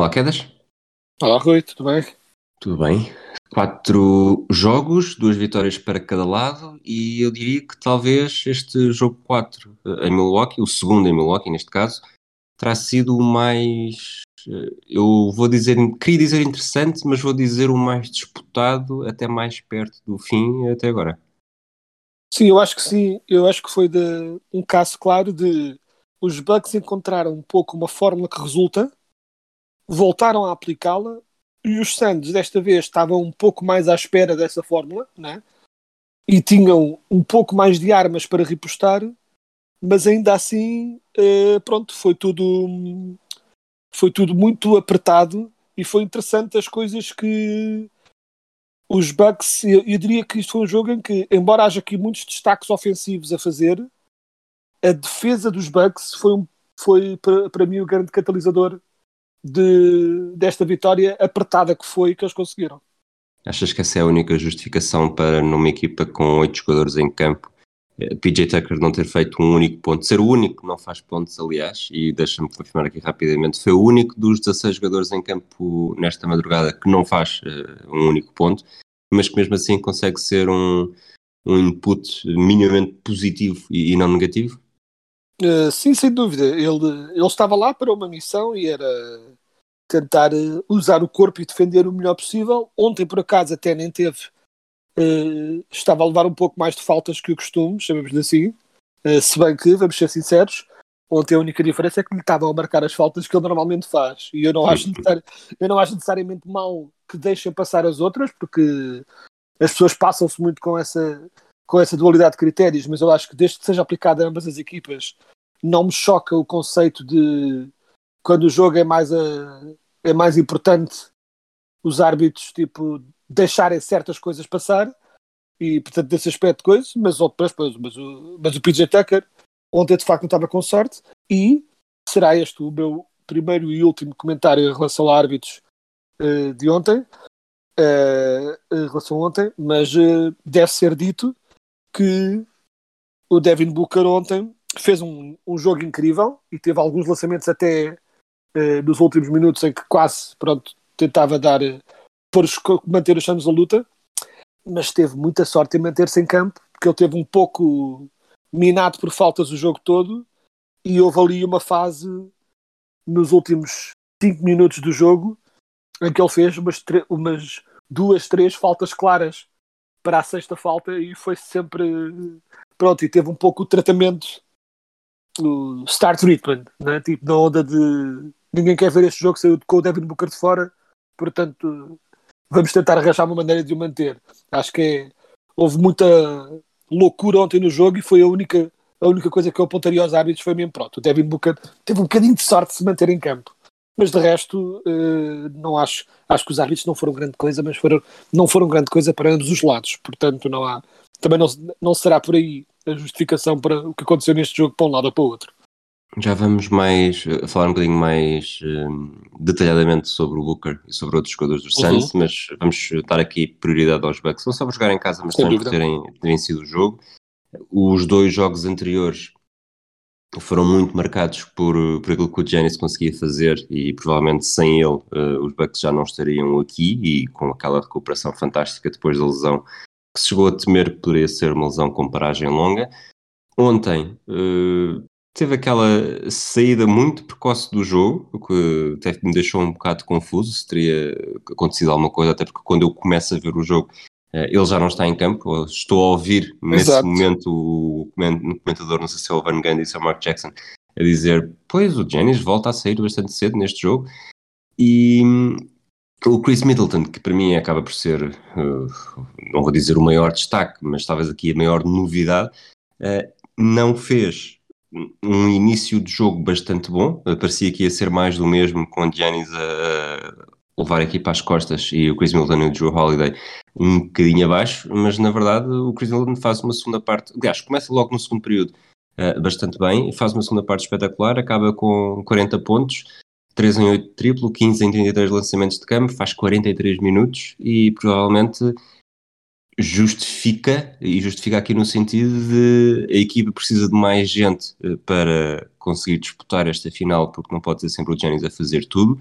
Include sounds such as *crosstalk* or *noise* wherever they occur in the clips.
Olá, Quedas. Olá, Rui, tudo bem? Tudo bem? Quatro jogos, duas vitórias para cada lado, e eu diria que talvez este jogo 4 eh, em Milwaukee, o segundo em Milwaukee neste caso, terá sido o mais, eh, eu vou dizer, queria dizer interessante, mas vou dizer o mais disputado, até mais perto do fim até agora. Sim, eu acho que sim. Eu acho que foi de, um caso claro de os Bucks encontraram um pouco uma fórmula que resulta, voltaram a aplicá-la e os Suns desta vez estavam um pouco mais à espera dessa fórmula, né? E tinham um pouco mais de armas para repostar, mas ainda assim, eh, pronto, foi tudo foi tudo muito apertado e foi interessante as coisas que os Bucks, eu diria que isto foi um jogo em que, embora haja aqui muitos destaques ofensivos a fazer, a defesa dos Bucks foi, um, foi para, para mim o grande catalisador de, desta vitória apertada que foi que eles conseguiram. Achas que essa é a única justificação para numa equipa com oito jogadores em campo, eh, PJ Tucker não ter feito um único ponto, ser o único que não faz pontos, aliás, e deixa-me confirmar aqui rapidamente, foi o único dos 16 jogadores em campo nesta madrugada que não faz eh, um único ponto, mas que mesmo assim consegue ser um, um input minimamente positivo e, e não negativo? Uh, sim, sem dúvida. Ele, ele estava lá para uma missão e era tentar uh, usar o corpo e defender o melhor possível. Ontem, por acaso, até nem teve. Uh, estava a levar um pouco mais de faltas que o costume, chamemos-lhe assim. se bem que, vamos ser sinceros, ontem a única diferença é que lhe estavam a marcar as faltas que ele normalmente faz. E eu não acho, eu não acho necessariamente mal que deixem passar as outras, porque as pessoas passam-se muito com essa, com essa dualidade de critérios, mas eu acho que desde que seja aplicada a ambas as equipas, não me choca o conceito de quando o jogo é mais, a, é mais importante os árbitros tipo, deixarem certas coisas passar e portanto desse aspecto de coisas, mas, mas, mas, mas, o, mas o PJ Tucker ontem de facto não estava com sorte e será este o meu primeiro e último comentário em relação a árbitros eh, de ontem eh, em relação a ontem, mas eh, deve ser dito que o Devin Booker ontem fez um, um jogo incrível e teve alguns lançamentos até eh, nos últimos minutos em que quase pronto, tentava dar eh, os- manter os Suns na luta, mas teve muita sorte em manter-se em campo, porque ele teve um pouco minado por faltas o jogo todo e houve ali uma fase nos últimos 5 minutos do jogo em que ele fez umas, umas duas, três faltas claras para a sexta falta e foi sempre pronto, e teve um pouco o tratamento o star treatment, né? tipo na onda de ninguém quer ver este jogo saiu com o Devin Booker de fora, portanto vamos tentar arranjar uma maneira de o manter. Acho que é- houve muita loucura ontem no jogo e foi a única, a única coisa que eu apontaria aos árbitros foi mesmo pronto. O Devin Booker teve um bocadinho de sorte de se manter em campo. Mas de resto, eh, não acho. Acho que os árbitros não foram grande coisa, mas foram, não foram grande coisa para ambos os lados. Portanto, não há. Também não, não será por aí a justificação para o que aconteceu neste jogo para um lado ou para o outro. Já vamos mais eh, falar um bocadinho mais eh, detalhadamente sobre o Booker e sobre outros jogadores dos Uhum. Suns, mas vamos dar aqui prioridade aos Bucks, não só por jogar em casa, mas Sem também por dúvida. terem, terem sido o jogo. Os dois jogos anteriores foram muito marcados por, por aquilo que o Giannis conseguia fazer e provavelmente sem ele eh, os Bucks já não estariam aqui e com aquela recuperação fantástica depois da lesão que se chegou a temer que poderia ser uma lesão com paragem longa. Ontem eh, teve aquela saída muito precoce do jogo, o que até me deixou um bocado confuso se teria acontecido alguma coisa, até porque quando eu começo a ver o jogo ele já não está em campo, estou a ouvir nesse Exato. momento o comentador, não sei se é o Van Gundy ou é o Mark Jackson, a dizer, pois o Giannis volta a sair bastante cedo neste jogo e, o Chris Middleton, que para mim acaba por ser, uh, não vou dizer o maior destaque, mas talvez aqui a maior novidade, uh, não fez um início de jogo bastante bom. Parecia que ia ser mais do mesmo com o Giannis a, levar aqui para as costas e o Chris Middleton e o Drew Holiday um bocadinho abaixo, mas na verdade o Chris Middleton faz uma segunda parte, aliás, começa logo no segundo período uh, bastante bem, faz uma segunda parte espetacular, acaba com 40 pontos, 3 em 8 triplo, 15 em 33 lançamentos de campo, faz 43 minutos e provavelmente justifica, e justifica aqui no sentido de a equipa precisa de mais gente uh, para conseguir disputar esta final, porque não pode ser sempre o Giannis a fazer tudo,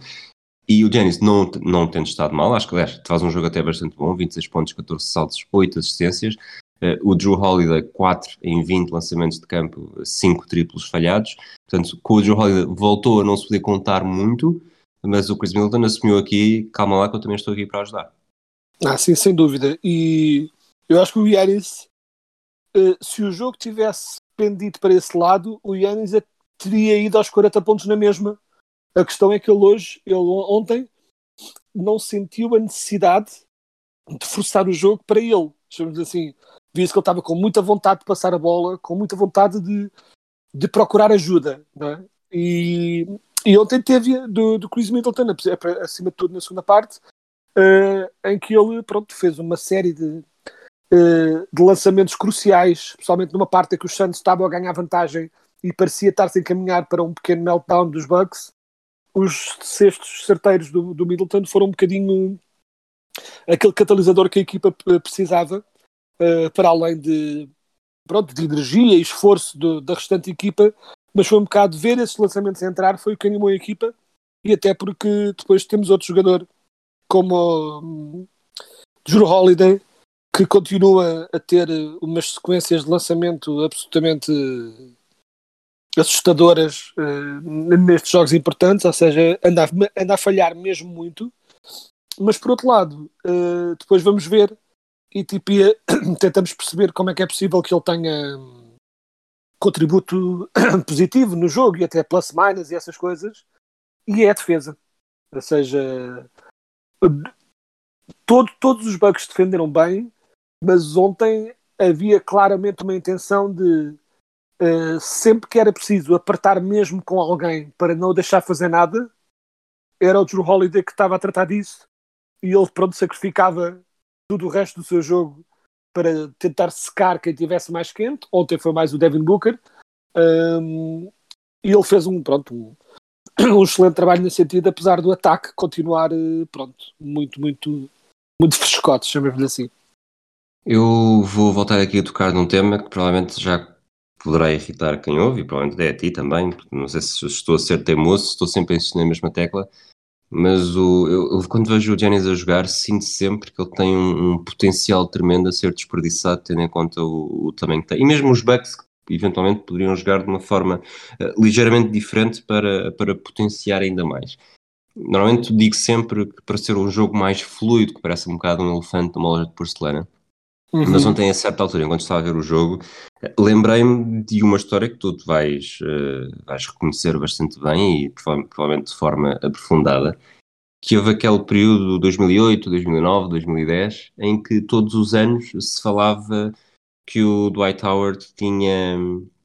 e o Janis não, não tendo estado mal, acho que aliás, faz um jogo até bastante bom, 26 pontos, 14 saltos, 8 assistências. Uh, o Drew Holiday, 4 em 20 lançamentos de campo, 5 triplos falhados. Portanto, com o Drew Holiday voltou a não se poder contar muito, mas o Chris Middleton assumiu aqui, calma lá que eu também estou aqui para ajudar. Ah, sim, sem dúvida. E eu acho que o Yannis, uh, se o jogo tivesse pendido para esse lado, o Yannis teria ido aos 40 pontos na mesma a questão é que ele hoje, ele ontem, não sentiu a necessidade de forçar o jogo para ele. Chamamos assim, via-se que ele estava com muita vontade de passar a bola, com muita vontade de, de procurar ajuda. É? E, e ontem teve do, do Chris Middleton, acima de tudo na segunda parte, uh, em que ele pronto, fez uma série de, uh, de lançamentos cruciais, especialmente numa parte em que os Santos estavam a ganhar vantagem e parecia estar-se a encaminhar para um pequeno meltdown dos Bucks os cestos certeiros do, do Middleton foram um bocadinho aquele catalisador que a equipa precisava uh, para além de, pronto, de energia e esforço do, da restante equipa, mas foi um bocado ver esses lançamentos entrar, foi o que animou a equipa e até porque depois temos outro jogador como um, Holiday que continua a ter umas sequências de lançamento absolutamente assustadoras uh, nestes jogos importantes, ou seja, anda a, anda a falhar mesmo muito. Mas por outro lado, uh, depois vamos ver e tipo, *clears throat* tentamos perceber como é que é possível que ele tenha contributo *clears throat* positivo no jogo e até plus minus e essas coisas, e é a defesa. Ou seja, todo, todos os bugs defenderam bem, mas ontem havia claramente uma intenção de uh, sempre que era preciso apertar mesmo com alguém para não deixar fazer nada, era o Drew Holiday que estava a tratar disso e ele pronto sacrificava tudo o resto do seu jogo para tentar secar quem tivesse mais quente. Ontem foi mais o Devin Booker. Um, e ele fez um, pronto, um, *clears throat* um, excelente trabalho nesse sentido, apesar do ataque continuar eh, pronto, muito, muito, muito frescote, chamemos-lhe assim. Eu vou voltar aqui a tocar num tema que provavelmente já poderá irritar quem ouve, e provavelmente é a ti também, não sei se estou a ser teimoso, estou sempre a insistir na mesma tecla, mas o, eu, quando vejo o Janis a jogar, sinto sempre que ele tem um, um, potencial tremendo a ser desperdiçado, tendo em conta o, o tamanho que tem. E mesmo os Bucks, que eventualmente poderiam jogar de uma forma uh, ligeiramente diferente para, para potenciar ainda mais. Normalmente digo sempre que para ser um jogo mais fluido, que parece um bocado um elefante numa loja de porcelana, Uhum. Mas ontem, a certa altura, enquanto estava a ver o jogo, lembrei-me de uma história que tu vais, uh, vais reconhecer bastante bem e provavelmente de forma aprofundada, que houve aquele período 2008, 2009, 2010, em que todos os anos se falava que o Dwight Howard tinha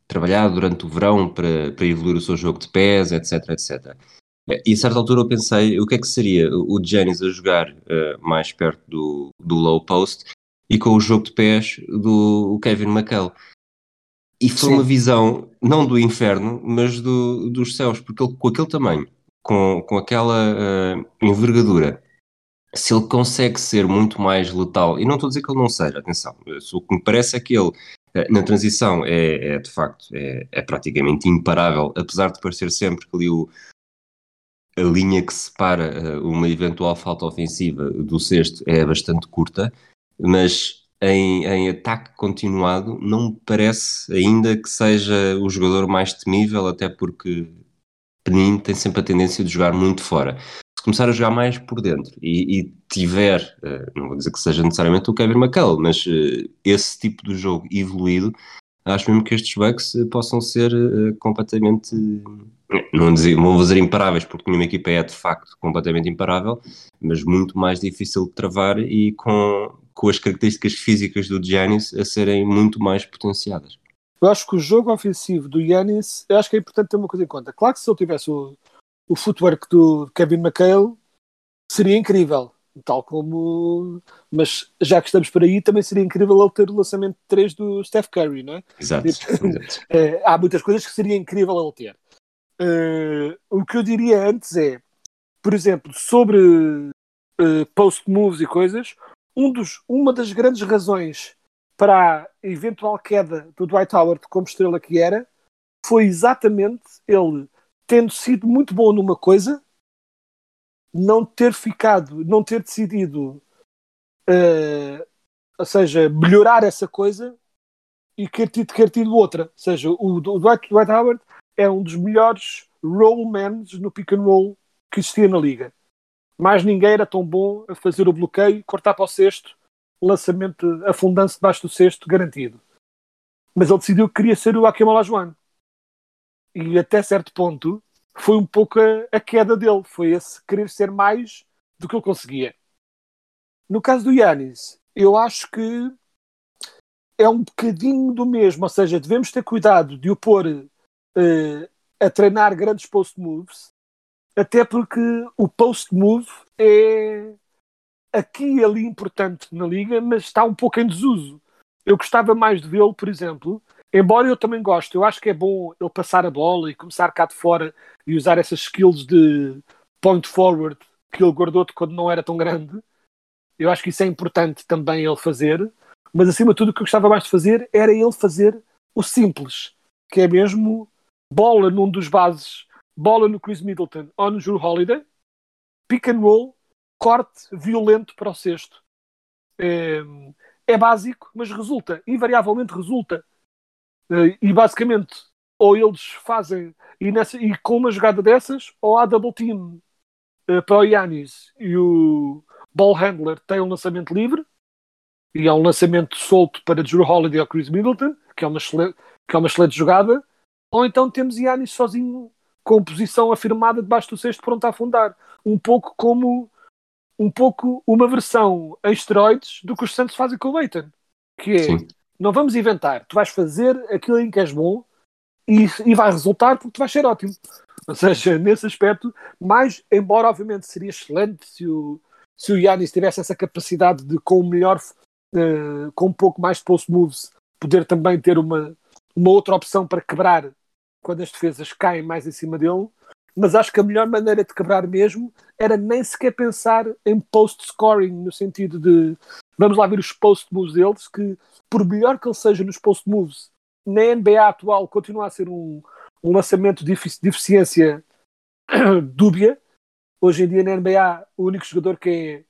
trabalhado durante o verão para, para evoluir o seu jogo de pés, etc, etc. E a certa altura eu pensei, o que é que seria o Janis a jogar uh, mais perto do, do low post e com o jogo de pés do Kevin McHale. E foi Sim. uma visão, não do inferno, mas do, dos céus, porque ele, com aquele tamanho, com, com aquela uh, envergadura, se ele consegue ser muito mais letal, e não estou a dizer que ele não seja, atenção, o que me parece é que ele, uh, na transição, é, é de facto, é, é, praticamente imparável, apesar de parecer sempre que ali o, a linha que separa uma eventual falta ofensiva do sexto é bastante curta, mas em, em, ataque continuado não me parece ainda que seja o jogador mais temível, até porque Penin tem sempre a tendência de jogar muito fora. Se começar a jogar mais por dentro e, e tiver, uh, não vou dizer que seja necessariamente o Kevin McCall, mas uh, esse tipo de jogo evoluído, acho mesmo que estes Bucks eh, possam ser uh, completamente, não, dizer, vou dizer imparáveis, porque nenhuma equipa é de facto completamente imparável, mas muito mais difícil de travar e com, com as características físicas do Giannis a serem muito mais potenciadas. Eu acho que o jogo ofensivo do Giannis, eu acho que é importante ter uma coisa em conta. Claro que se ele tivesse o, o footwork do Kevin McHale, seria incrível. Tal como. Mas já que estamos por aí, também seria incrível ele ter o lançamento 3 do Steph Curry, não é? Exato. É, *laughs* há muitas coisas que seria incrível ele ter. Uh, o que eu diria antes é, por exemplo, sobre uh, post moves e coisas, um dos, uma das grandes razões para a eventual queda do Dwight Howard como estrela que era foi exatamente ele tendo sido muito bom numa coisa não ter ficado, não ter decidido, uh, ou seja, melhorar essa coisa e quer tido, quer tido outra. Ou seja, o, o Dwight, Dwight Howard é um dos melhores rollmans no pick and roll que existia na liga. Mais ninguém era tão bom a fazer o bloqueio, cortar para o cesto, lançamento, afundando-se debaixo do cesto, garantido. Mas ele decidiu que queria ser o Akim Olajuwon. E até certo ponto, foi um pouco a, a, queda dele. Foi esse querer ser mais do que ele conseguia. No caso do Yannis, eu acho que é um bocadinho do mesmo. Ou seja, devemos ter cuidado de o pôr uh, a treinar grandes post moves, até porque o post move é aqui e ali importante na liga, mas está um pouco em desuso. Eu gostava mais de vê-lo, por exemplo, embora eu também goste, eu acho que é bom ele passar a bola e começar cá de fora e usar essas skills de point forward que ele guardou de quando não era tão grande. Eu acho que isso é importante também ele fazer, mas acima de tudo o que eu gostava mais de fazer era ele fazer o simples, que é mesmo bola num dos bases, bola no Chris Middleton ou no Drew Holiday, pick and roll, corte violento para o sexto. É, é básico, mas resulta, invariavelmente resulta. É, e basicamente, ou eles fazem e, nessa, e com uma jogada dessas, ou há double team uh, para o Yanis e o ball handler tem um lançamento livre e há um lançamento solto para Drew Holiday ou Chris Middleton, que é uma excelente, que é uma excelente jogada, ou então temos Yanis sozinho com posição afirmada debaixo do cesto pronto a afundar. Um pouco como um pouco uma versão em esteroides do que os Santos fazem com o Leighton. Que é, Sim. Não vamos inventar, tu vais fazer aquilo em que és bom e, e vai resultar porque tu vais ser ótimo. Ou seja, *laughs* nesse aspecto, mais, embora obviamente seria excelente se o, se o Yannis tivesse essa capacidade de, com o melhor, uh, com um pouco mais de post moves, poder também ter uma, uma outra opção para quebrar quando as defesas caem mais em cima dele. Mas acho que a melhor maneira de quebrar mesmo era nem sequer pensar em post scoring, no sentido de vamos lá ver os post moves deles, que por melhor que ele seja nos post moves, na NBA atual continua a ser um, um lançamento de eficiência *coughs* dúbia. Hoje em dia na NBA o único jogador que é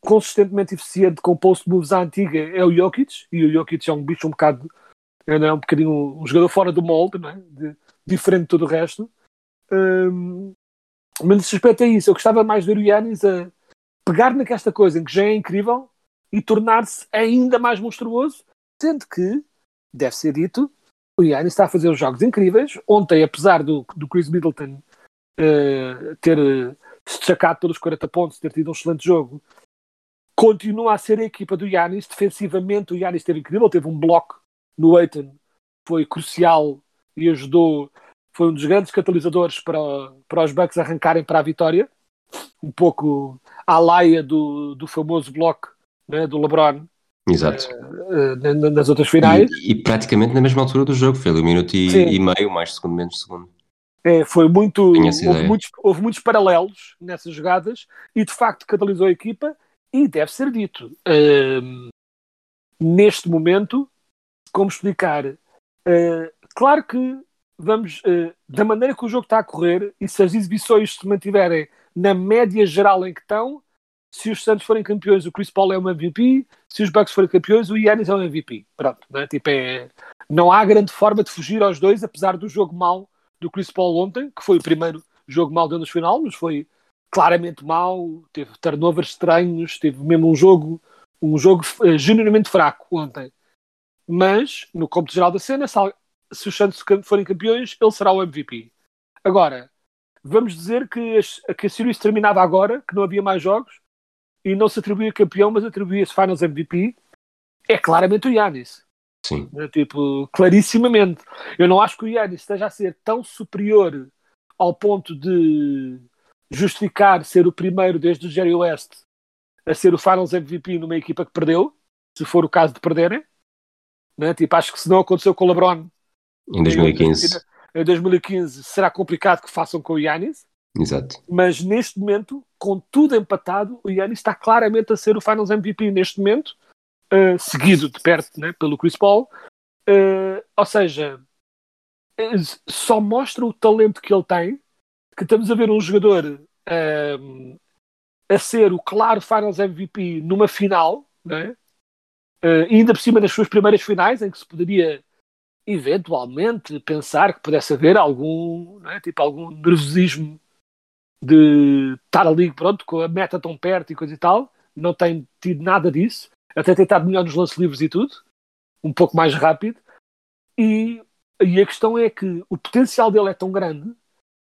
consistentemente eficiente com post moves à antiga é o Jokic, e o Jokic é um bicho um bocado é um bocadinho um jogador fora do molde, não é? de, diferente de todo o resto. Um, mas nesse aspecto é isso. Eu gostava mais de ver o Yannis a pegar naquesta coisa em que já é incrível e tornar-se ainda mais monstruoso, sendo que deve ser dito, o Yannis está a fazer os jogos incríveis. Ontem, apesar do, do Chris Middleton uh, ter uh, destacado pelos 40 pontos, ter tido um excelente jogo, continua a ser a equipa do Yannis. Defensivamente, o Yannis esteve incrível. Teve um bloco no Aiton, foi crucial e ajudou. Foi um dos grandes catalisadores para, para os Bucks arrancarem para a vitória. Um pouco à laia do, do famoso bloco né, do LeBron, Exato. Uh, nas outras finais. E, e, praticamente na mesma altura do jogo, foi ali um minuto e, e meio, mais segundo, menos segundo. É, foi muito. Houve muitos, houve muitos, paralelos nessas jogadas e de facto catalisou a equipa. E deve ser dito, uh, neste momento, como explicar? Uh, claro que vamos, da maneira que o jogo está a correr e se as exibições se mantiverem na média geral em que estão, se os Santos forem campeões, o Chris Paul é um MVP, se os Bucks forem campeões, o Yannis é um MVP. Pronto, né? tipo, é... não há grande forma de fugir aos dois, apesar do jogo mau do Chris Paul ontem, que foi o primeiro jogo mau do final, mas foi claramente mau, teve turnovers estranhos, teve mesmo um jogo, um jogo uh, genuinamente fraco ontem. mas no cômputo geral da cena, se, se os Santos forem campeões, ele será o MVP. Agora, vamos dizer que, as- que a Series terminava agora, que não havia mais jogos, e não se atribuía campeão, mas atribuía-se Finals MVP, é claramente o Yannis. Sim. né? Tipo, clarissimamente. Eu não acho que o Yannis esteja a ser tão superior ao ponto de justificar ser o primeiro desde o Jerry West a ser o Finals MVP numa equipa que perdeu, se for o caso de perderem. Né? Tipo, acho que se não aconteceu com o LeBron Em 2015. em 2015, será complicado que façam com o Yannis. Exato. Mas neste momento, com tudo empatado, o Yannis está claramente a ser o Finals MVP neste momento, uh, seguido de perto né, pelo Chris Paul. Uh, ou seja, eh, só mostra o talento que ele tem, que estamos a ver um jogador um, a ser o claro Finals MVP numa final, né? Uh, ainda por cima nas suas primeiras finais, em que se poderia eventualmente pensar que pudesse haver algum, é? tipo, algum nervosismo de estar ali, pronto, com a meta tão perto e coisa e tal. Não tem tido nada disso. Até tem estado melhor nos lances livres e tudo. Um pouco mais rápido. E, e a questão é que o potencial dele é tão grande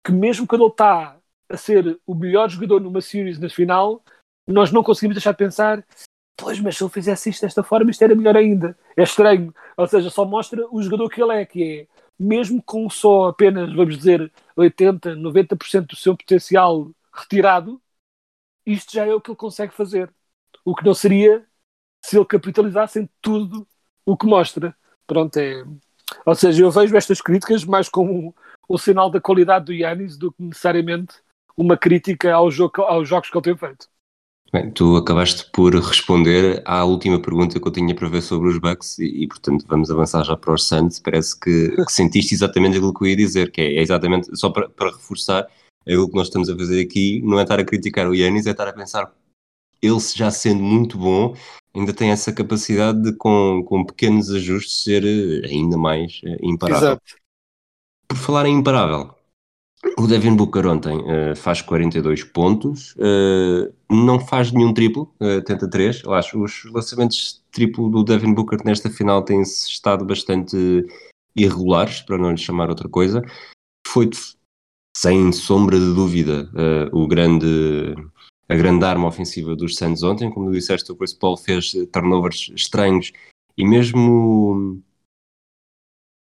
que mesmo quando ele está a ser o melhor jogador numa series na final, nós não conseguimos deixar de pensar pois, mas se ele fizesse isto desta forma, isto era melhor ainda. É estranho. Ou seja, só mostra o jogador que ele é, que é, mesmo com só apenas, vamos dizer, 80, 90% do seu potencial retirado, isto já é o que ele consegue fazer. O que não seria se ele capitalizasse em tudo o que mostra. Pronto, é. Ou seja, eu vejo estas críticas mais como um, sinal da qualidade do Yannis do que necessariamente uma crítica ao jogo, aos jogos que ele tem feito. Bem, tu acabaste por responder à última pergunta que eu tinha para ver sobre os Bucks e, e portanto, vamos avançar já para os Suns. Parece que, que, sentiste exatamente aquilo que eu ia dizer, que é, é exatamente, só para, para, reforçar, aquilo que nós estamos a fazer aqui não é estar a criticar o Yannis, é estar a pensar, ele já sendo muito bom, ainda tem essa capacidade de, com, com pequenos ajustes, ser ainda mais imparável. Exato. Por falar em imparável, o Devin Booker ontem uh, faz 42 pontos, uh, não faz nenhum triplo, uh, tenta 3. Eu acho os lançamentos triplo do Devin Booker nesta final têm estado bastante irregulares, para não lhe chamar outra coisa. Foi, sem sombra de dúvida, o grande, a grande arma ofensiva dos Suns ontem. Como disseste, o Chris Paul fez turnovers estranhos e mesmo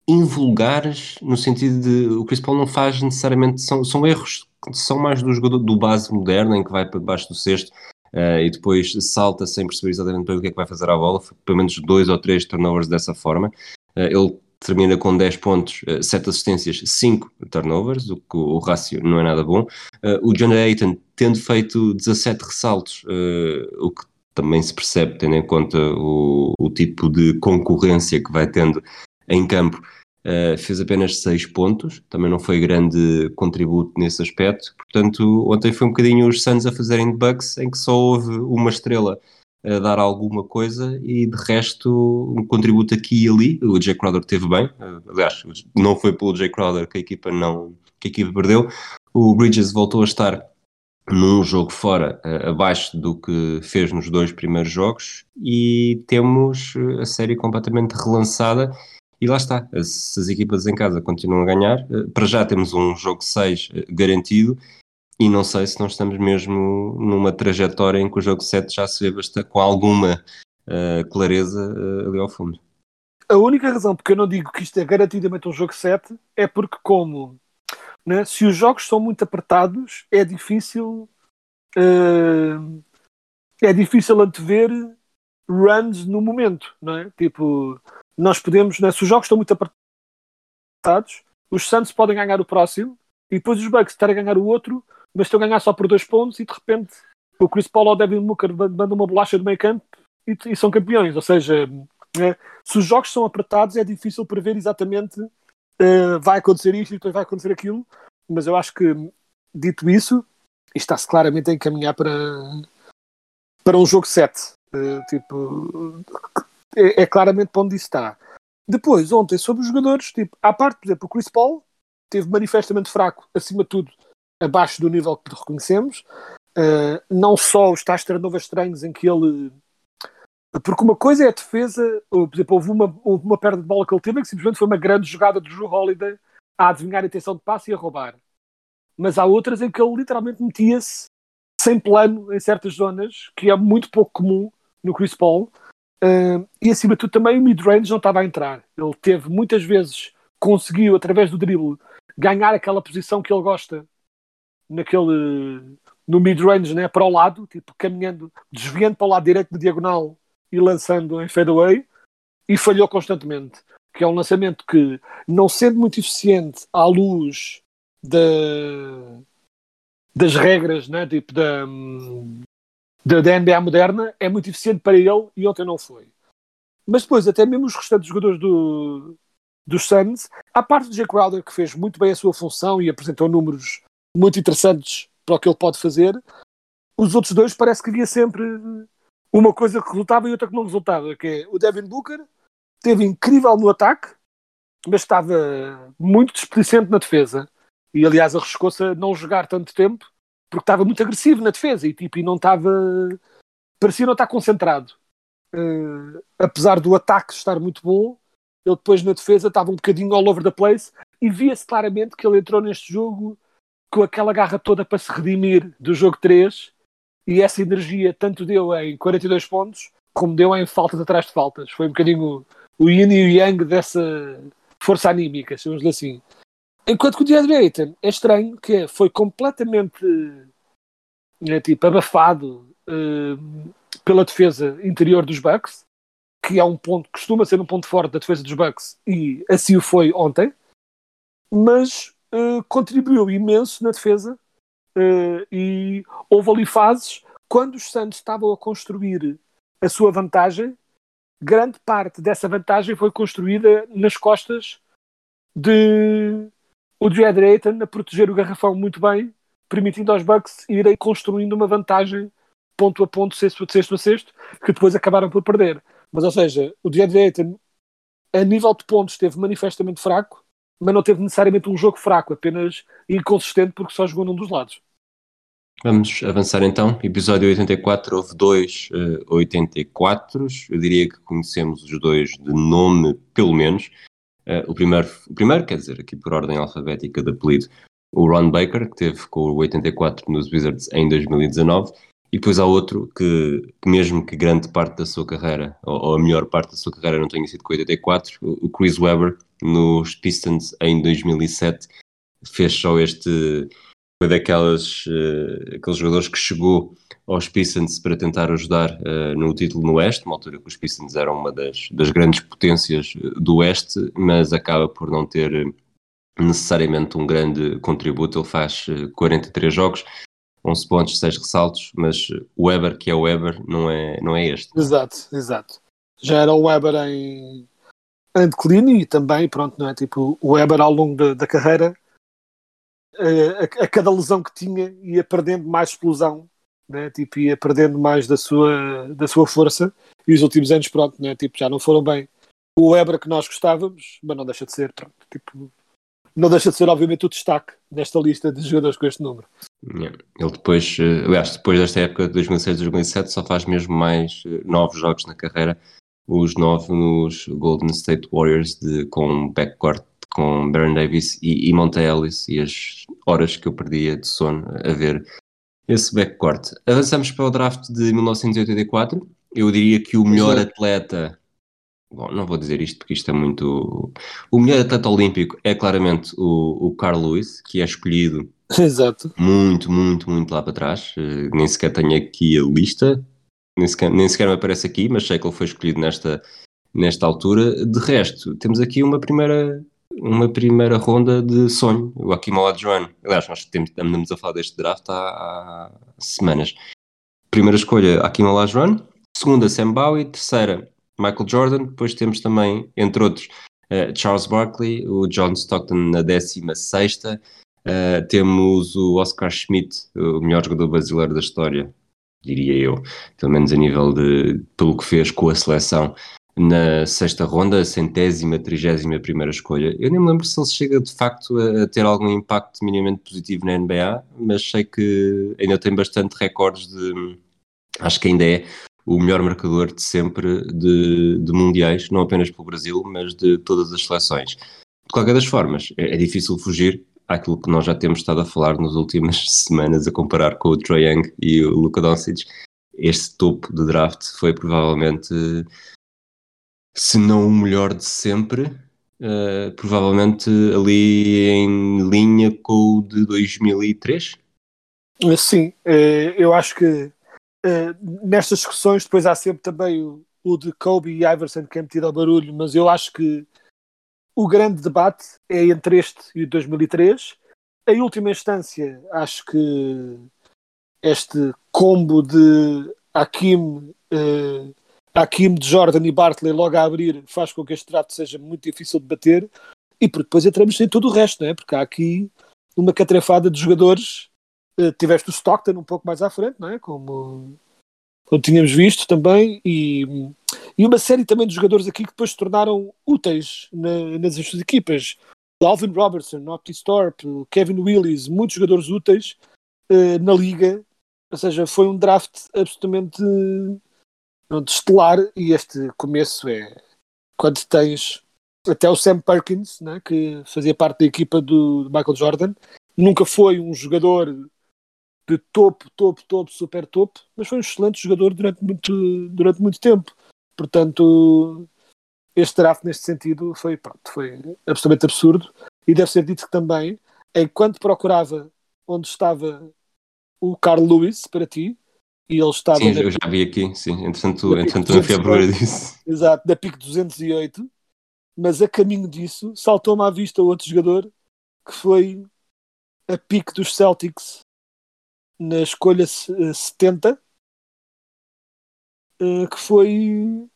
invulgares no sentido de o Chris Paul não faz necessariamente são, são erros são mais do jogador do base moderno em que vai para debaixo do cesto uh, e depois salta sem perceber exatamente o que é que vai fazer à bola pelo menos dois ou três turnovers dessa forma. Uh, ele termina com 10 pontos, uh, 7 assistências 5 turnovers, o que o, o rácio não é nada bom. O John Ayton tendo feito 17 ressaltos o que também se percebe tendo em conta o, o tipo de concorrência que vai tendo em campo Uh, fez apenas 6 pontos, também não foi grande contributo nesse aspecto. Portanto, ontem foi um bocadinho os Suns a fazerem de Bucks, em que só houve uma estrela a dar alguma coisa e de resto um contributo aqui e ali. O Jay Crowder teve bem, uh, aliás, não foi pelo Jay Crowder que a equipa não que a equipa perdeu. O Bridges voltou a estar num jogo fora uh, abaixo do que fez nos dois primeiros jogos e temos a série completamente relançada e lá está, se as equipas em casa continuam a ganhar, para já temos um jogo 6 garantido e não sei se nós estamos mesmo numa trajetória em que o jogo 7 já se vê bastante, com alguma uh, clareza uh, ali ao fundo. A única razão porque eu não digo que isto é garantidamente um jogo 7 é porque como né, se os jogos são muito apertados é difícil uh, é difícil antever runs no momento, não é? Tipo, nós podemos, né, se os jogos estão muito apertados, os Santos podem ganhar o próximo e depois os Bucks estarem a ganhar o outro, mas estão a ganhar só por dois pontos e de repente o Chris Paul ou o Devin Booker mandam uma bolacha do meio campo e, e, são campeões. Ou seja, né, se os jogos são apertados é difícil prever exatamente uh, vai acontecer isto e depois vai acontecer aquilo, mas eu acho que dito isso, está-se claramente a encaminhar para, para um jogo 7. Uh, tipo, é, é, claramente para onde isso está. Depois, ontem, sobre os jogadores, tipo, à parte, por exemplo, o Chris Paul teve manifestamente fraco, acima de tudo, abaixo do nível que reconhecemos. Uh, não só os tais turnovers estranhos em que ele Porque uma coisa é a defesa, ou, por exemplo, houve uma, houve uma perda de bola que ele teve que simplesmente foi uma grande jogada do Drew Holiday a adivinhar a intenção de passe e a roubar. Mas há outras em que ele literalmente metia-se sem plano em certas zonas, que é muito pouco comum no Chris Paul. Uh, e acima de tudo também o mid-range não estava a entrar. Ele teve muitas vezes, conseguiu através do drible ganhar aquela posição que ele gosta naquele no mid-range né, para o lado, tipo caminhando, desviando para o lado direito de diagonal e lançando em fadeaway e falhou constantemente. Que é um lançamento que, não sendo muito eficiente à luz da, das regras né, tipo da, da, da NBA moderna, é muito eficiente para ele e ontem não foi. Mas depois, até mesmo os restantes jogadores do, dos Suns, a parte do Jake Crowder, que fez muito bem a sua função e apresentou números muito interessantes para o que ele pode fazer, os outros dois parece que havia sempre uma coisa que resultava e outra que não resultava, que é o Devin Booker teve incrível no ataque, mas estava muito desplicente na defesa. E aliás arriscou-se a não jogar tanto tempo porque estava muito agressivo na defesa e, tipo, e não estava. parecia não estar concentrado. Uh, apesar do ataque estar muito bom, ele depois na defesa estava um bocadinho all over the place e via-se claramente que ele entrou neste jogo com aquela garra toda para se redimir do jogo 3 e essa energia tanto deu em 42 pontos como deu em faltas atrás de faltas. Foi um bocadinho o yin e o yang dessa força anímica, chamamos-lhe assim. Enquanto que o DeAndre Ayton é estranho, que é, foi completamente é, tipo, abafado uh, pela defesa interior dos Bucks, que é um ponto, costuma ser um ponto forte da defesa dos Bucks, e assim o foi ontem, mas uh, contribuiu imenso na defesa uh, e houve ali fases quando os Santos estavam a construir a sua vantagem, grande parte dessa vantagem foi construída nas costas de o DeAndre Ayton a proteger o garrafão muito bem, permitindo aos Bucks irem construindo uma vantagem ponto a ponto, sexto, sexto a sexto, que depois acabaram por perder. Mas, ou seja, o DeAndre Ayton, a nível de pontos, esteve manifestamente fraco, mas não teve necessariamente um jogo fraco, apenas inconsistente porque só jogou num dos lados. Vamos avançar então. Episódio 84, houve dois uh, 84. Eu diria que conhecemos os dois de nome, pelo menos. Uh, o, primeiro, o primeiro, quer dizer, aqui por ordem alfabética de apelido, o Ron Baker, que teve com o 84 nos Wizards em 2019, e depois há outro que, que mesmo que grande parte da sua carreira, ou, ou, a melhor parte da sua carreira não tenha sido com o 84, o Chris Webber, nos Pistons em 2007, fez só este foi daquelas uh, aqueles jogadores que chegou aos Pistons para tentar ajudar uh, no título no Oeste, uma altura que os Pistons eram uma das, das grandes potências eh, do Oeste, mas acaba por não ter necessariamente um grande contributo. Ele faz 43 jogos, 11 pontos, 6 ressaltos, mas o Weber, que é o Weber, não é, não é este. Exato, exato. Já era o Weber em, em declínio e também, pronto, não é? Tipo, o Weber ao longo da, da carreira a, a, cada lesão que tinha ia perdendo mais explosão, né? tipo, ia perdendo mais da sua, da sua força e os últimos anos, pronto, né? tipo, já não foram bem o Ebra que nós gostávamos, mas não deixa de ser, pronto, tipo, não deixa de ser, obviamente, o destaque nesta lista de jogadores com este número. Ele depois, eh, aliás, depois desta época de 2006-2007, só faz mesmo mais eh, nove jogos na carreira, os nove nos Golden State Warriors de, com backcourt com Baron Davis e, e Monte Ellis e as horas que eu perdia de sono a ver esse backcourt. Avançamos para o draft de 1984. Eu diria que o melhor Exato. atleta. Bom, não vou dizer isto porque isto é muito. O melhor atleta olímpico é claramente o, o Carl Lewis, que é escolhido *laughs* Exato. muito, muito, muito lá para trás. Uh, nem sequer tenho aqui a lista, nem sequer, nem sequer me aparece aqui, mas sei que ele foi escolhido nesta, nesta altura. De resto, temos aqui uma primeira uma primeira ronda de sonho, o Akim Olajuwon. Aliás, nós temos, andamos a falar deste draft há, há semanas. Primeira escolha, Akim Olajuwon. Segunda, Sam Bowie. Terceira, Michael Jordan. Depois temos também, entre outros, uh, Charles Barkley, o John Stockton na 16 uh, Temos o Oscar Schmidt, o melhor jogador brasileiro da história, diria eu, pelo menos a nível de pelo que fez com a seleção na sexta ronda, a centésima, trigésima primeira escolha. Eu nem me lembro se ele chega de facto a, ter algum impacto minimamente positivo na NBA, mas sei que ainda tem bastante recordes de. Acho que ainda é o melhor marcador de sempre de, de mundiais, não apenas pelo Brasil, mas de todas as seleções. De qualquer das formas, é, é difícil fugir àquilo que nós já temos estado a falar nas últimas *laughs* semanas, a comparar com o Trae Young e o Luka Doncic. Este topo de draft foi provavelmente, se não o melhor de sempre, uh, provavelmente ali em linha com o de 2003. Sim, eh, eu acho que eh, nestas discussões depois há sempre também o, o de Kobe e Iverson que é metido ao barulho, mas eu acho que o grande debate é entre este e o 2003. Em última instância, acho que este combo de Hakim, Hakim de Jordan e Bartley logo a abrir faz com que este draft seja muito difícil de bater e porque depois entramos em todo o resto, não é? porque há aqui uma catrefada de jogadores. Uh, tiveste o Stockton um pouco mais à frente, não é? como, como tínhamos visto também, e e uma série também de jogadores aqui que depois se tornaram úteis na, nas suas equipas. Alvin Robertson, Otis Thorpe, Kevin Willis, muitos jogadores úteis uh, na liga. Ou seja, foi um draft absolutamente uh, estelar e este começo é quando tens até o Sam Perkins, né, que fazia parte da equipa do, do Michael Jordan, nunca foi um jogador de topo, topo, topo, super topo, mas foi um excelente jogador durante muito, durante muito tempo. Portanto, este draft neste sentido foi, pronto, foi absolutamente absurdo e deve ser dito que também, enquanto procurava onde estava o Carl Lewis para ti, e ele estava... Sim, eu já vi aqui, sim, entretanto, entretanto não fui à procura disso. Exato, da PIC 208, mas a caminho disso saltou-me à vista outro jogador que foi a PIC dos Celtics na escolha 70, eh, que foi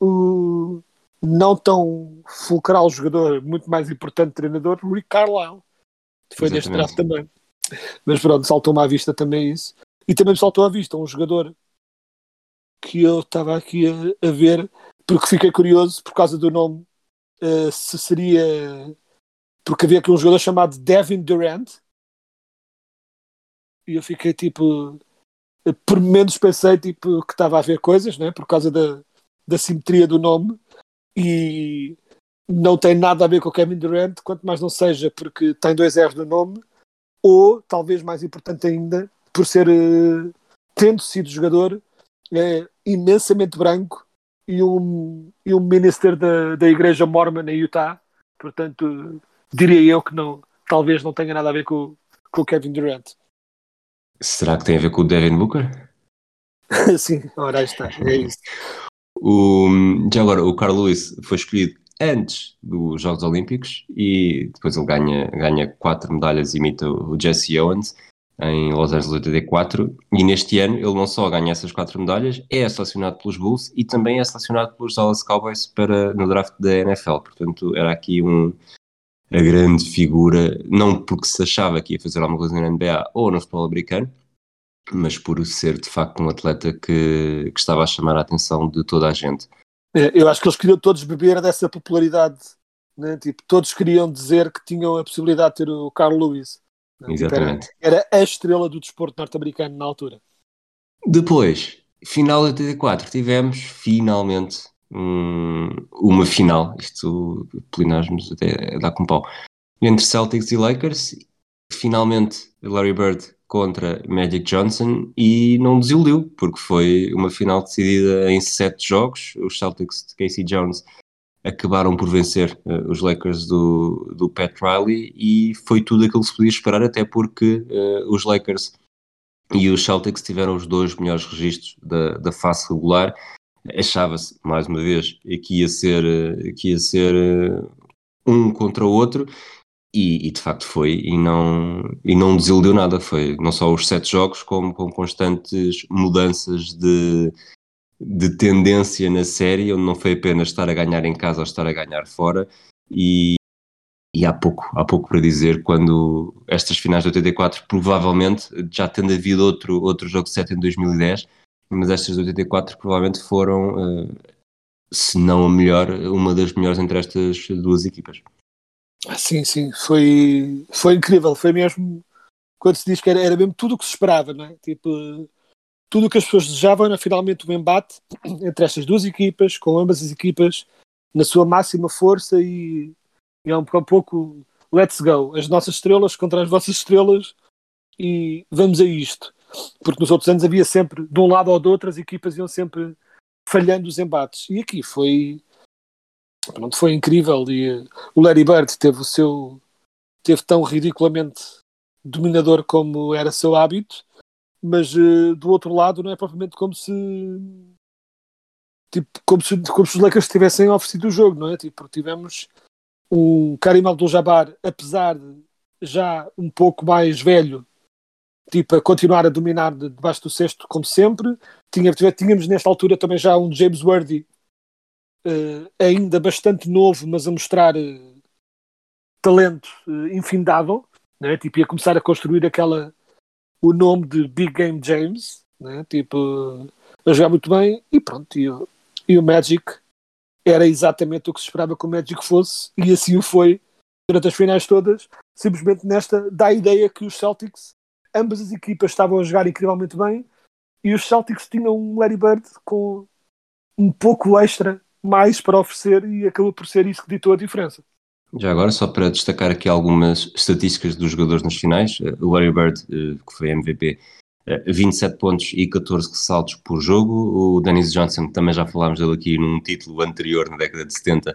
o não tão fulcral jogador, muito mais importante treinador, Rick Carlisle, que foi neste draft também. Mas pronto, saltou-me à vista também isso. E também me saltou à vista um jogador que eu estava aqui a, a, ver, porque fiquei curioso por causa do nome, uh, se seria. Porque havia aqui um jogador chamado Devin Durant. E eu fiquei tipo por menos pensei tipo, que estava a ver coisas, né? por causa da, da simetria do nome, e não tem nada a ver com o Kevin Durant, quanto mais não seja porque tem dois R's no nome, ou, talvez mais importante ainda, por ser, uh, tendo sido jogador, é imensamente branco e um, e um minister da, da igreja mormon em Utah, portanto, diria eu que não, talvez não tenha nada a ver com, com o Kevin Durant. Será que tem a ver com o Devin Booker? *laughs* Sim, ora aí está, é isso. o, já agora, o Carl Lewis foi escolhido antes dos Jogos Olímpicos e depois ele ganha, ganha quatro medalhas, imita o Jesse Owens em Los Angeles 84 e neste ano ele não só ganha essas quatro medalhas, é selecionado pelos Bulls e também é selecionado pelos Dallas Cowboys para, no draft da NFL, portanto era aqui um, a grande figura, não porque se achava que ia fazer alguma coisa na NBA ou no futebol americano, mas por ser de facto um atleta que, que estava a chamar a atenção de toda a gente. É, eu acho que eles queriam todos beber dessa popularidade, né? tipo, todos queriam dizer que tinham a possibilidade de ter o Carl Lewis. Exatamente. Era, a estrela do desporto norte-americano na altura. Depois, final de 84, tivemos finalmente um, uma final, isto plenários até dá com pau, entre Celtics e Lakers, finalmente Larry Bird contra Magic Johnson e não desiludiu, porque foi uma final decidida em sete jogos, os Celtics de Casey Jones acabaram por vencer uh, os Lakers do, do Pat Riley e foi tudo aquilo que se podia esperar, até porque uh, os Lakers e os Celtics tiveram os dois melhores registros da, da fase regular achava-se, mais uma vez, que ia ser, eh, que ia ser um contra o outro, e, e, de facto foi, e não, e não desiludiu nada. Foi não só os sete jogos, como com constantes mudanças de, de tendência na série, onde não foi apenas estar a ganhar em casa ou estar a ganhar fora. E, e há pouco, há pouco para dizer quando estas finais de 84, provavelmente, já tendo havido outro, outro jogo de 7 em 2010, mas estas 84 provavelmente foram, uh, se não a melhor, uma das melhores entre estas duas equipas. Ah, sim, sim, foi, foi incrível, foi mesmo quando se diz que era, era mesmo tudo o que se esperava, não é? Tipo, tudo o que as pessoas desejavam era finalmente um embate *clears throat* entre estas duas equipas, com ambas as equipas na sua máxima força e, e é um, pouco let's go, as nossas estrelas contra as vossas estrelas e vamos a isto. Porque nos outros anos havia sempre, de um lado ou do outro, as equipas iam sempre falhando os embates. E aqui foi, pronto, foi incrível. E o Larry Bird teve o seu, teve tão ridiculamente dominador como era seu hábito, mas uh, do outro lado não é propriamente como se tipo, como se, como se os Lakers tivessem oferecido o jogo, não é? Tipo, tivemos um Karim Abdul-Jabbar, apesar de já um pouco mais velho, tipo, a continuar a dominar de, debaixo do cesto, como sempre. Tinha, tínhamos nesta altura também já um James Worthy, uh, ainda bastante novo, mas a mostrar uh, talento uh, infindável. Né? Tipo, ia começar a construir aquela o nome de Big Game James, né? tipo, a jogar muito bem e pronto. E, e o Magic era exatamente o que se esperava que o Magic fosse, e assim o foi durante as finais todas, simplesmente nesta da ideia que os Celtics, ambas as equipas estavam a jogar incrivelmente bem, e os Celtics tinham um Larry Bird com um pouco extra mais para oferecer, e acabou por ser isso que ditou a diferença. Já agora, só para destacar aqui algumas estatísticas dos jogadores nas finais, eh, o Larry Bird, eh, que foi MVP, 27 pontos e 14 ressaltos por jogo. O Dennis Johnson, também já falámos dele aqui num título anterior, na década de 70,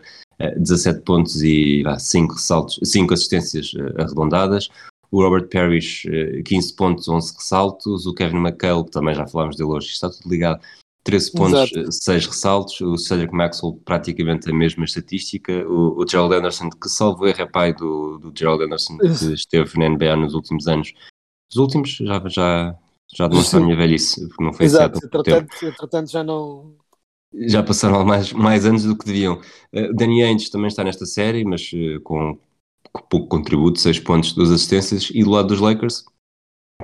17 pontos e 5 ressaltos, 5 assistências eh, arredondadas. O Robert Parrish, 15 pontos, 11 ressaltos. O Kevin McHale, também já falámos dele hoje, está tudo ligado. 13 pontos, Exato. 6 ressaltos. O Cedric Maxwell, praticamente a mesma estatística. O, o Gerald Anderson, que salvo erro é pai do, do Gerald Anderson, que esteve na NBA nos últimos anos. Os últimos, já, já, já demonstra a minha velhice, porque não foi Exato, entretanto, entretanto já não. Já passaram mais, mais anos do que deviam. Uh, Danny Ainge também está nesta série, mas uh, com, com, pouco contributo, 6 pontos, 2 assistências. E do lado dos Lakers,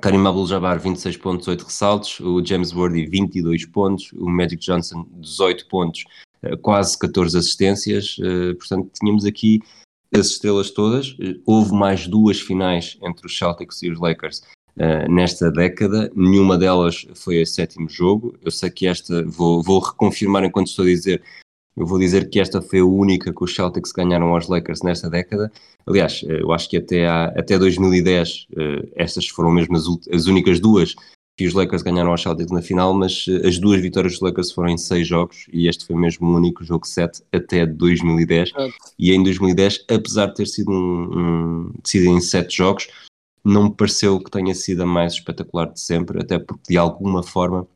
Karim Abdul-Jabbar, 26 pontos, 8 ressaltos. O James Worthy, 22 pontos. O Magic Johnson, 18 pontos, uh, quase 14 assistências. portanto, tínhamos aqui as estrelas todas. houve mais duas finais entre os Celtics e os Lakers nesta década. Nenhuma delas foi a sétimo jogo. Eu sei que esta, vou, vou reconfirmar enquanto estou a dizer, eu vou dizer que esta foi a única que os Celtics ganharam aos Lakers nesta década. Aliás, eh, eu acho que até, há, até 2010 uh, eh, estas foram mesmo as, as únicas duas que os Lakers ganharam aos Celtics na final, mas as duas vitórias dos Lakers foram em seis jogos e este foi mesmo o único jogo 7 até 2010. É. E em 2010, apesar de ter sido, um, um, sido em sete jogos, não me pareceu que tenha sido a mais espetacular de sempre, até porque de alguma forma,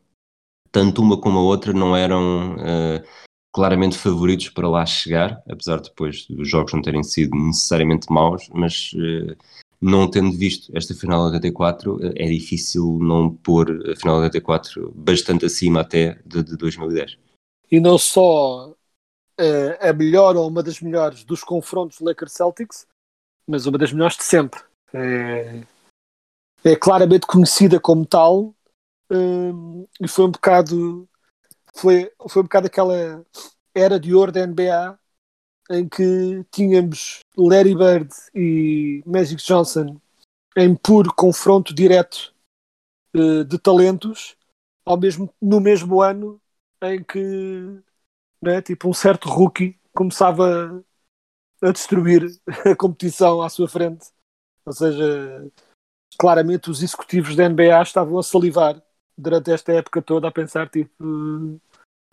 tanto uma como a outra não eram uh, claramente favoritos para lá chegar, apesar de depois os jogos não terem sido necessariamente maus, mas uh, não tendo visto esta final de 84, uh, é difícil não pôr a final de 84 bastante acima até de, de 2010. E não só a melhor ou uma das melhores dos confrontos Lakers Celtics, mas uma das melhores de sempre é, é claramente conhecida como tal e foi um bocado foi, foi um bocado aquela era de ouro da NBA em que tínhamos Larry Bird e Magic Johnson em puro confronto direto uh, de talentos ao mesmo, no mesmo ano em que né, tipo um certo rookie começava a destruir *laughs* a competição à sua frente. Ou seja, claramente os executivos da NBA estavam a salivar durante esta época toda a pensar tipo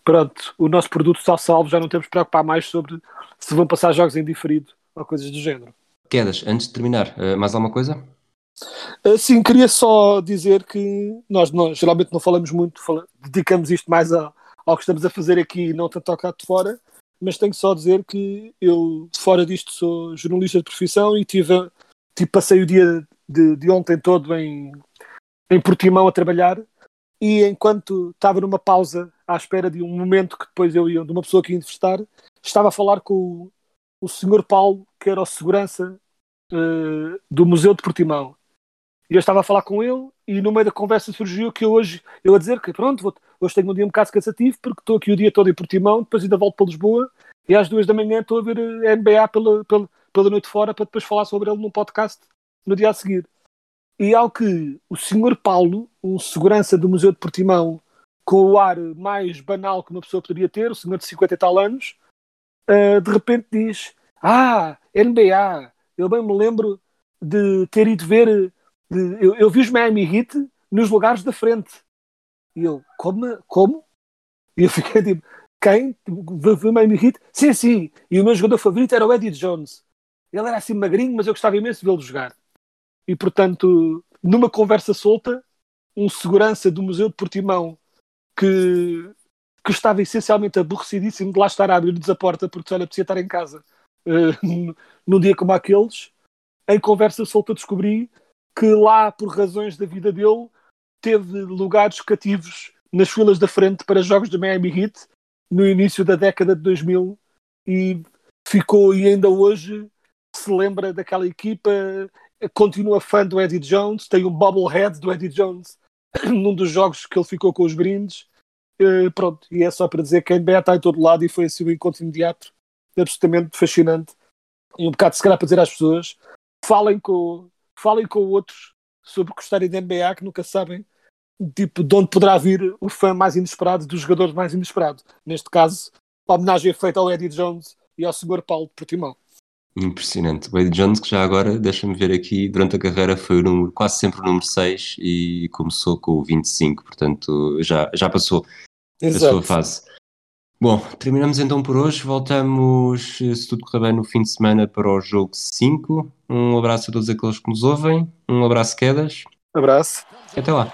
pronto, o nosso produto está salvo, já não temos que preocupar mais sobre se vão passar jogos em diferido ou coisas do género. Quedas, antes de terminar, eh, mais alguma coisa? Eh, sim, queria só dizer que nós, nós geralmente não falamos muito, dedicamos isto mais ao, ao que estamos a fazer aqui e não tanto ao cá de fora, mas tenho só a dizer que eu, fora disto, sou jornalista de profissão e tive tipo, passei o dia de, de ontem todo em, em Portimão a trabalhar e enquanto estava numa pausa à espera de um momento que depois eu ia, de uma pessoa que ia entrevistar, estava a falar com o, o senhor Paulo, que era o segurança uh, do Museu de Portimão. E eu estava a falar com ele e no meio da conversa surgiu que eu hoje, eu a dizer que pronto, vou, hoje tenho um dia um bocado cansativo porque estou aqui o dia todo em Portimão, depois ainda volto para Lisboa e às duas da manhã estou a ver a NBA pela, pela, pela noite fora para depois falar sobre ele num podcast no dia a seguir. E ao que o senhor Paulo, um segurança do Museu de Portimão, com o ar mais banal que uma pessoa poderia ter, o senhor de 50 e tal anos, uh, de repente diz: Ah, NBA, eu bem me lembro de ter ido ver. De, eu, eu vi os Miami Heat nos lugares da frente. E eu, como? Como? E eu *laughs* fiquei tipo, quem? Viu Miami Heat? Sim, sim. E o meu jogador favorito era o Eddie Jones. Ele era assim magrinho, mas eu gostava imenso de vê-lo jogar. E portanto, numa conversa solta, um segurança do Museu de Portimão que, que estava essencialmente aborrecidíssimo de lá estar a abrir-nos a porta porque só lhe apetecia estar em casa. Uh, *laughs* num dia como aqueles, em conversa solta descobri que lá, por razões da vida dele, teve lugares cativos nas filas da frente para jogos do Miami Heat no início da década de 2000 e ficou e ainda hoje se lembra daquela equipa, continua fã do Eddie Jones, tem um bobblehead do Eddie Jones *clears throat* num dos jogos que ele ficou com os brindes. Uh, pronto, e é só para dizer que a NBA está em todo lado e foi assim um encontro imediato absolutamente fascinante. E um bocado, se calhar, para dizer às pessoas: falem com, falem com outros sobre gostarem da NBA que nunca sabem tipo, de onde poderá vir o fã mais inesperado dos jogadores mais inesperados. Neste caso, a homenagem é feita ao Eddie Jones e ao Sr. Paulo de Portimão. Impressionante. Eddie Jones, que já agora, deixa-me ver aqui, durante a carreira foi o número, quase sempre o número 6 e começou com o 25, portanto já, já passou Exato. a sua fase. Bom, terminamos então por hoje. Voltamos, se tudo correr bem, no fim de semana para o jogo 5. Um abraço a todos aqueles que nos ouvem. Um abraço, Quedas. Abraço. E até lá.